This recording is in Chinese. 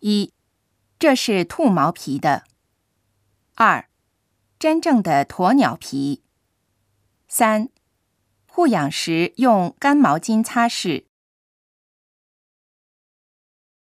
一这是兔毛皮的二真正的鸵鸟皮三护养时用干毛巾擦拭